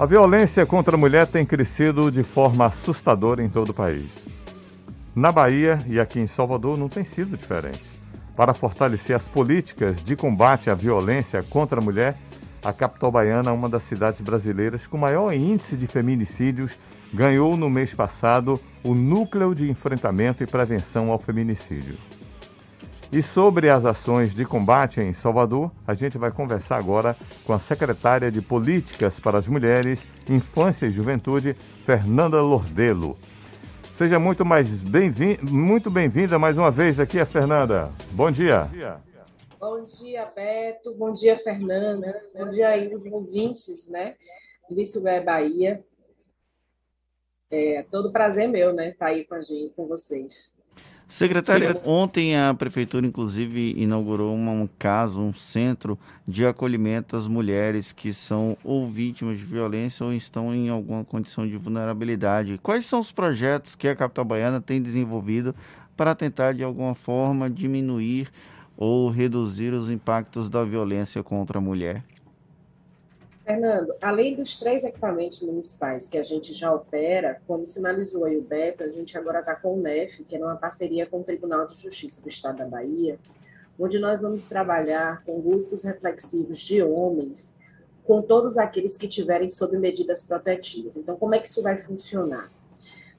A violência contra a mulher tem crescido de forma assustadora em todo o país. Na Bahia e aqui em Salvador não tem sido diferente. Para fortalecer as políticas de combate à violência contra a mulher, a capital baiana, uma das cidades brasileiras com maior índice de feminicídios, ganhou no mês passado o Núcleo de Enfrentamento e Prevenção ao Feminicídio. E sobre as ações de combate em Salvador, a gente vai conversar agora com a secretária de Políticas para as Mulheres, Infância e Juventude, Fernanda Lordelo. Seja muito mais bem-vinda, muito bem-vinda mais uma vez aqui, a Fernanda. Bom dia. Bom dia. Bom dia, Beto. Bom dia, Fernanda. Bom dia aí os ouvintes, né? Vício Bahia. É todo prazer meu, né? Estar tá aí com a gente, com vocês. Secretária, ontem a prefeitura, inclusive, inaugurou um caso, um centro de acolhimento às mulheres que são ou vítimas de violência ou estão em alguma condição de vulnerabilidade. Quais são os projetos que a capital baiana tem desenvolvido para tentar, de alguma forma, diminuir ou reduzir os impactos da violência contra a mulher? Fernando, além dos três equipamentos municipais que a gente já opera, como sinalizou aí o Beto, a gente agora está com o NEF, que é uma parceria com o Tribunal de Justiça do Estado da Bahia, onde nós vamos trabalhar com grupos reflexivos de homens, com todos aqueles que tiverem sob medidas protetivas. Então, como é que isso vai funcionar?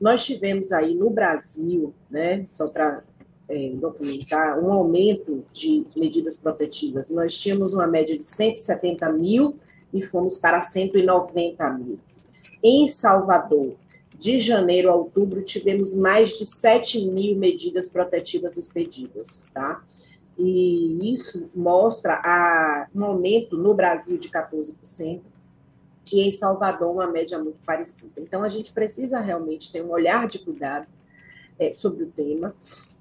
Nós tivemos aí no Brasil, né, só para é, documentar, um aumento de medidas protetivas. Nós tínhamos uma média de 170 mil e fomos para 190 mil. Em Salvador, de janeiro a outubro, tivemos mais de 7 mil medidas protetivas expedidas, tá? E isso mostra a, um aumento no Brasil de 14%, e em Salvador uma média muito parecida. Então, a gente precisa realmente ter um olhar de cuidado é, sobre o tema,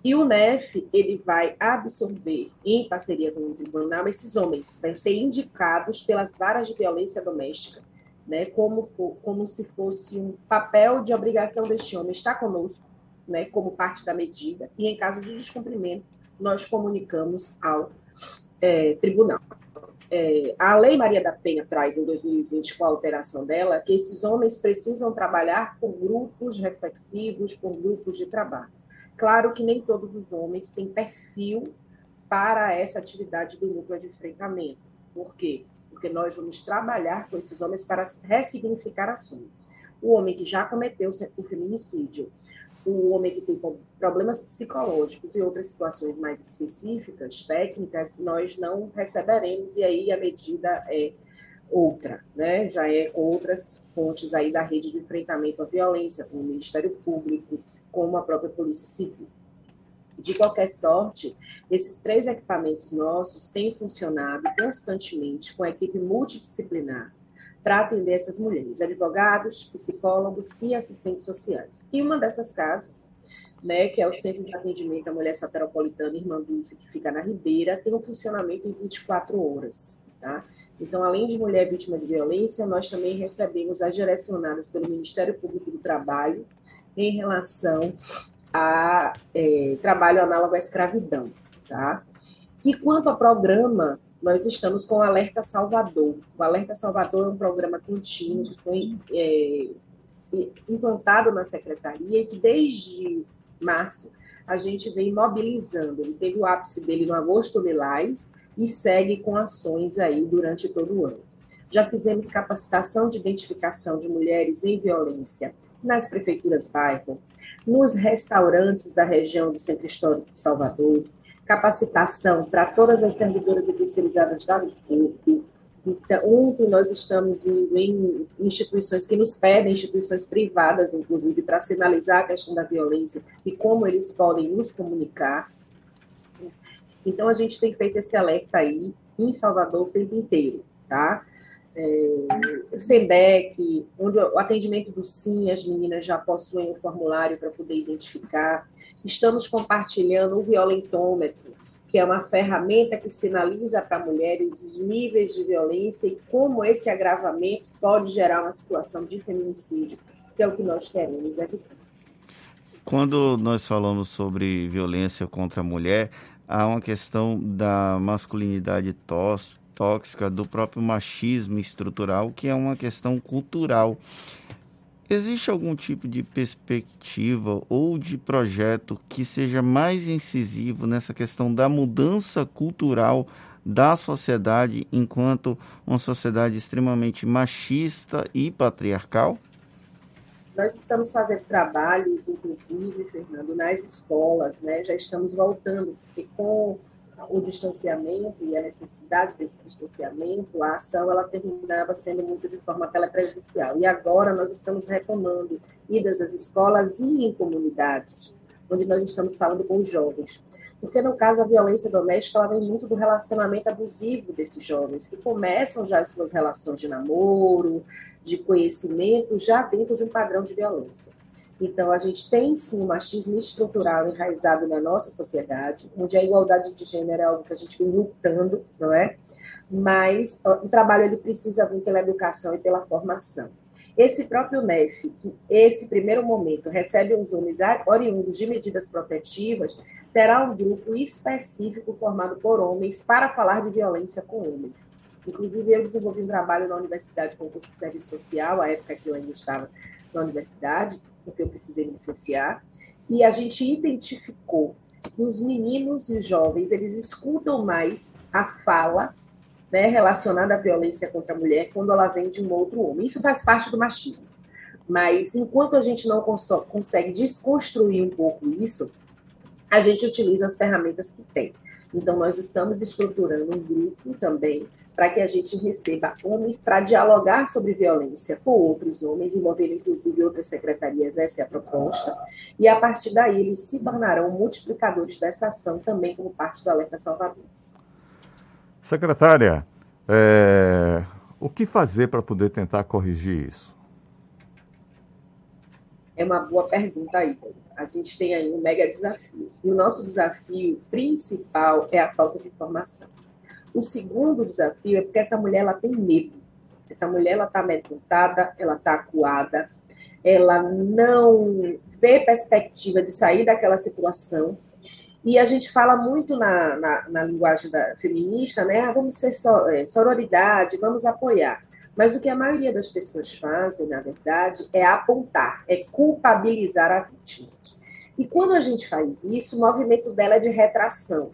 e o NEF, ele vai absorver, em parceria com o tribunal, esses homens, vão ser indicados pelas varas de violência doméstica, né, como, como se fosse um papel de obrigação deste homem estar conosco, né, como parte da medida, e em caso de descumprimento, nós comunicamos ao é, tribunal. É, a Lei Maria da Penha traz, em 2020, com a alteração dela, que esses homens precisam trabalhar por grupos reflexivos, por grupos de trabalho. Claro que nem todos os homens têm perfil para essa atividade do núcleo de enfrentamento. Por quê? Porque nós vamos trabalhar com esses homens para ressignificar ações. O homem que já cometeu o feminicídio, o homem que tem problemas psicológicos e outras situações mais específicas, técnicas, nós não receberemos e aí a medida é outra, né? Já é outras fontes aí da rede de enfrentamento à violência, como o Ministério Público, como a própria Polícia Civil. De qualquer sorte, esses três equipamentos nossos têm funcionado constantemente com a equipe multidisciplinar para atender essas mulheres, advogados, psicólogos e assistentes sociais. E uma dessas casas, né, que é o Centro de Atendimento à Mulher Soteropolitana Irmã Dulce, que fica na Ribeira, tem um funcionamento em 24 horas, tá? Então, além de mulher vítima de violência, nós também recebemos as direcionadas pelo Ministério Público do Trabalho em relação a é, trabalho análogo à escravidão. Tá? E quanto ao programa, nós estamos com o Alerta Salvador. O Alerta Salvador é um programa contínuo que foi é, implantado na secretaria e que desde março a gente vem mobilizando. Ele teve o ápice dele no agosto lilás e segue com ações aí durante todo o ano. Já fizemos capacitação de identificação de mulheres em violência nas prefeituras bairro, nos restaurantes da região do Centro Histórico de Salvador, capacitação para todas as servidoras e terceirizadas da UFUP. Então, ontem nós estamos indo em instituições que nos pedem, instituições privadas, inclusive, para sinalizar a questão da violência e como eles podem nos comunicar. Então, a gente tem feito esse alerta aí em Salvador o tempo inteiro, tá? É, o SEDEC, onde o atendimento do SIM, as meninas já possuem um formulário para poder identificar. Estamos compartilhando o violentômetro, que é uma ferramenta que sinaliza para mulheres os níveis de violência e como esse agravamento pode gerar uma situação de feminicídio, que é o que nós queremos evitar. Quando nós falamos sobre violência contra a mulher, há uma questão da masculinidade tóxica tóxica, do próprio machismo estrutural, que é uma questão cultural. Existe algum tipo de perspectiva ou de projeto que seja mais incisivo nessa questão da mudança cultural da sociedade enquanto uma sociedade extremamente machista e patriarcal? Nós estamos fazendo trabalhos, inclusive, Fernando, nas escolas, né? Já estamos voltando, porque com o distanciamento e a necessidade desse distanciamento, a ação ela terminava sendo muito de forma telepresencial. E agora nós estamos retomando idas às escolas e em comunidades, onde nós estamos falando com os jovens. Porque, no caso, a violência doméstica ela vem muito do relacionamento abusivo desses jovens, que começam já as suas relações de namoro, de conhecimento, já dentro de um padrão de violência. Então, a gente tem sim machismo estrutural enraizado na nossa sociedade, onde a igualdade de gênero é algo que a gente vem lutando, não é? Mas o trabalho ele precisa vir pela educação e pela formação. Esse próprio NEF, que esse primeiro momento recebe os homens oriundos de medidas protetivas, terá um grupo específico formado por homens para falar de violência com homens. Inclusive, eu desenvolvi um trabalho na universidade com o curso de serviço social, a época que eu ainda estava na universidade, porque eu precisei licenciar, e a gente identificou que os meninos e os jovens, eles escutam mais a fala né, relacionada à violência contra a mulher quando ela vem de um outro homem. Isso faz parte do machismo. Mas enquanto a gente não consegue desconstruir um pouco isso, a gente utiliza as ferramentas que tem. Então, nós estamos estruturando um grupo também para que a gente receba homens para dialogar sobre violência com outros homens, envolvendo inclusive outras secretarias, essa é a proposta, e a partir daí eles se tornarão multiplicadores dessa ação também como parte do Alerta Salvador. Secretária, é... o que fazer para poder tentar corrigir isso? É uma boa pergunta aí. A gente tem aí um mega desafio. E o nosso desafio principal é a falta de informação. O segundo desafio é porque essa mulher ela tem medo. Essa mulher ela está amedrontada, ela está acuada, ela não vê perspectiva de sair daquela situação. E a gente fala muito na, na, na linguagem da, feminista, né? Ah, vamos ser so, é, sororidade, vamos apoiar. Mas o que a maioria das pessoas fazem, na verdade, é apontar, é culpabilizar a vítima. E quando a gente faz isso, o movimento dela é de retração.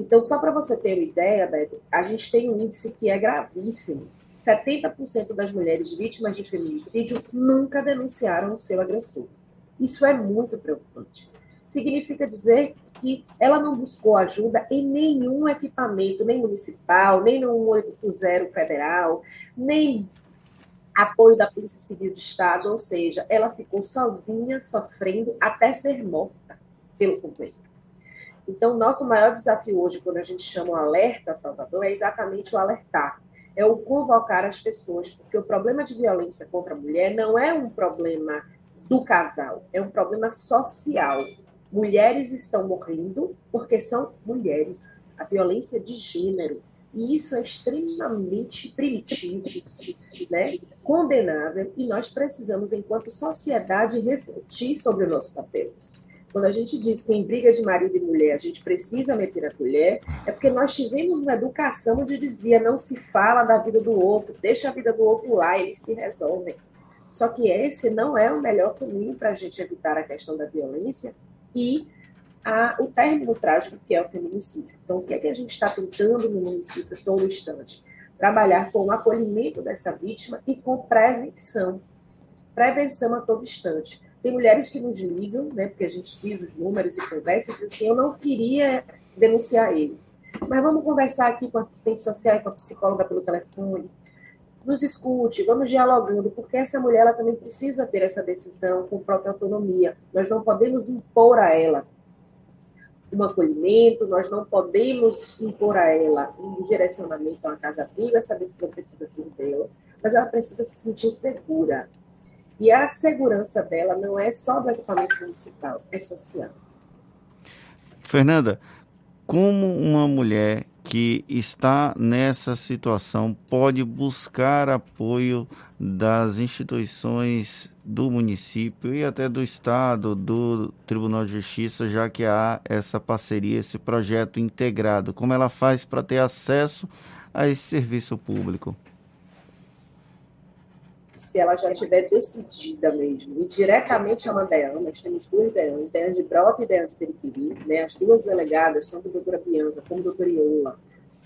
Então, só para você ter uma ideia, Beto, a gente tem um índice que é gravíssimo. 70% das mulheres vítimas de feminicídio nunca denunciaram o seu agressor. Isso é muito preocupante. Significa dizer que ela não buscou ajuda em nenhum equipamento, nem municipal, nem no 180 federal, nem apoio da Polícia Civil de Estado, ou seja, ela ficou sozinha, sofrendo até ser morta pelo companheiro. Então, nosso maior desafio hoje, quando a gente chama o alerta Salvador, é exatamente o alertar, é o convocar as pessoas, porque o problema de violência contra a mulher não é um problema do casal, é um problema social. Mulheres estão morrendo porque são mulheres. A violência de gênero. E isso é extremamente primitivo, né? condenável, e nós precisamos, enquanto sociedade, refletir sobre o nosso papel. Quando a gente diz que em briga de marido e mulher a gente precisa meter a colher, é porque nós tivemos uma educação onde dizia não se fala da vida do outro, deixa a vida do outro lá, eles se resolvem. Só que esse não é o melhor caminho para a gente evitar a questão da violência e a, o término trágico que é o feminicídio. Então, o que é que a gente está tentando no município todo instante? Trabalhar com o acolhimento dessa vítima e com prevenção. Prevenção a todo instante tem mulheres que nos ligam, né, porque a gente diz os números e conversa, e diz assim, eu não queria denunciar ele. Mas vamos conversar aqui com a assistente social e com a psicóloga pelo telefone. Nos escute, vamos dialogando, porque essa mulher ela também precisa ter essa decisão com própria autonomia. Nós não podemos impor a ela um acolhimento, nós não podemos impor a ela um direcionamento a uma casa-abrigo, essa decisão precisa ser dela, mas ela precisa se sentir segura. E a segurança dela não é só do equipamento municipal, é social. Fernanda, como uma mulher que está nessa situação pode buscar apoio das instituições do município e até do estado, do Tribunal de Justiça, já que há essa parceria, esse projeto integrado. Como ela faz para ter acesso a esse serviço público? Se ela já estiver decidida mesmo, e diretamente a uma nós temos duas DEANs, DEAN de Brota e DEAN de Peripiri, né? as duas delegadas, tanto a doutora Bianca como a doutora Iola,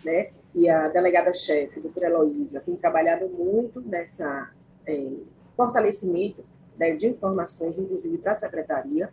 né? e a delegada-chefe, a doutora Heloísa, tem trabalhado muito nessa é, fortalecimento né, de informações, inclusive para a secretaria,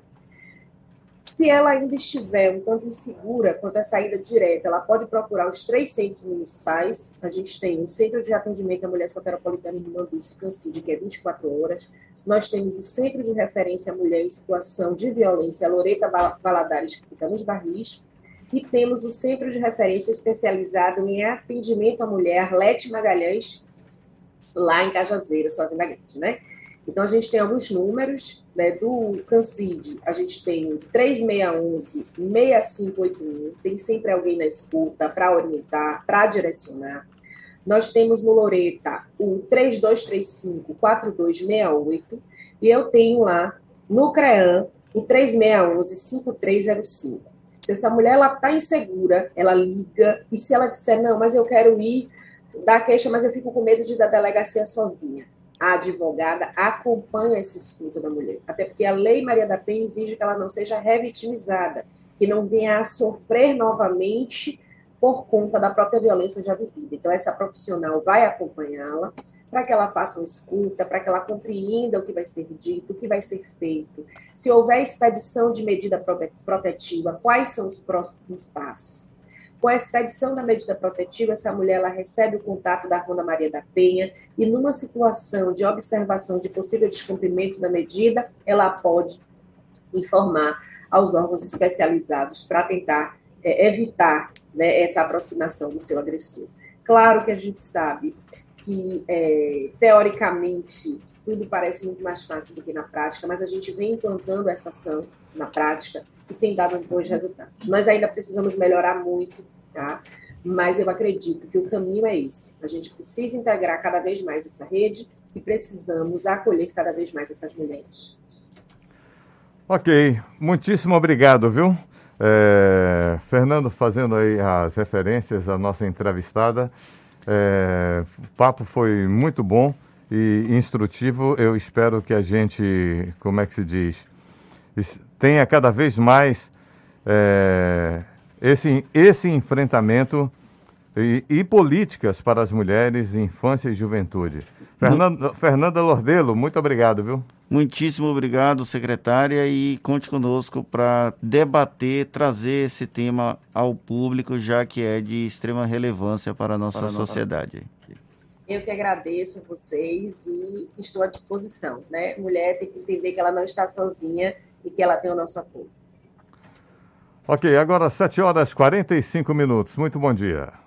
se ela ainda estiver um tanto insegura quanto à saída direta, ela pode procurar os três centros municipais. A gente tem o Centro de Atendimento à Mulher Soteropolitana em Manduce, Cancide, que é 24 horas. Nós temos o Centro de Referência à Mulher em Situação de Violência, Loreta Valadares, que fica nos Barris. E temos o Centro de Referência Especializado em Atendimento à Mulher, Lete Magalhães, lá em Cajazeiras, sozinha Grande, né? Então, a gente tem alguns números né, do CANCID. A gente tem 3611-6581, tem sempre alguém na escuta para orientar, para direcionar. Nós temos no Loreta o 3235-4268 e eu tenho lá no CREAM o 3611-5305. Se essa mulher está insegura, ela liga e se ela disser, não, mas eu quero ir dar queixa, mas eu fico com medo de ir da delegacia sozinha a advogada acompanha essa escuta da mulher. Até porque a Lei Maria da Penha exige que ela não seja revitimizada, que não venha a sofrer novamente por conta da própria violência já vivida. Então, essa profissional vai acompanhá-la para que ela faça uma escuta, para que ela compreenda o que vai ser dito, o que vai ser feito. Se houver expedição de medida protetiva, quais são os próximos passos? Com a expedição da medida protetiva, essa mulher ela recebe o contato da Ronda Maria da Penha e, numa situação de observação de possível descumprimento da medida, ela pode informar aos órgãos especializados para tentar é, evitar né, essa aproximação do seu agressor. Claro que a gente sabe que, é, teoricamente, tudo parece muito mais fácil do que na prática, mas a gente vem implantando essa ação na prática e tem dado bons resultados. Nós ainda precisamos melhorar muito, tá? Mas eu acredito que o caminho é esse. A gente precisa integrar cada vez mais essa rede e precisamos acolher cada vez mais essas mulheres. Ok, muitíssimo obrigado, viu? É, Fernando, fazendo aí as referências à nossa entrevistada, é, o papo foi muito bom e instrutivo. Eu espero que a gente, como é que se diz, tenha cada vez mais é, esse, esse enfrentamento e, e, políticas para as mulheres, infância e juventude. Fernanda, Fernanda Lordelo, muito obrigado, viu? Muitíssimo obrigado, secretária, e conte conosco para debater, trazer esse tema ao público, já que é de extrema relevância para a nossa para sociedade. Eu que agradeço a vocês e estou à disposição. Né? Mulher tem que entender que ela não está sozinha e que ela tem o nosso apoio. Ok, agora 7 horas e 45 minutos. Muito bom dia.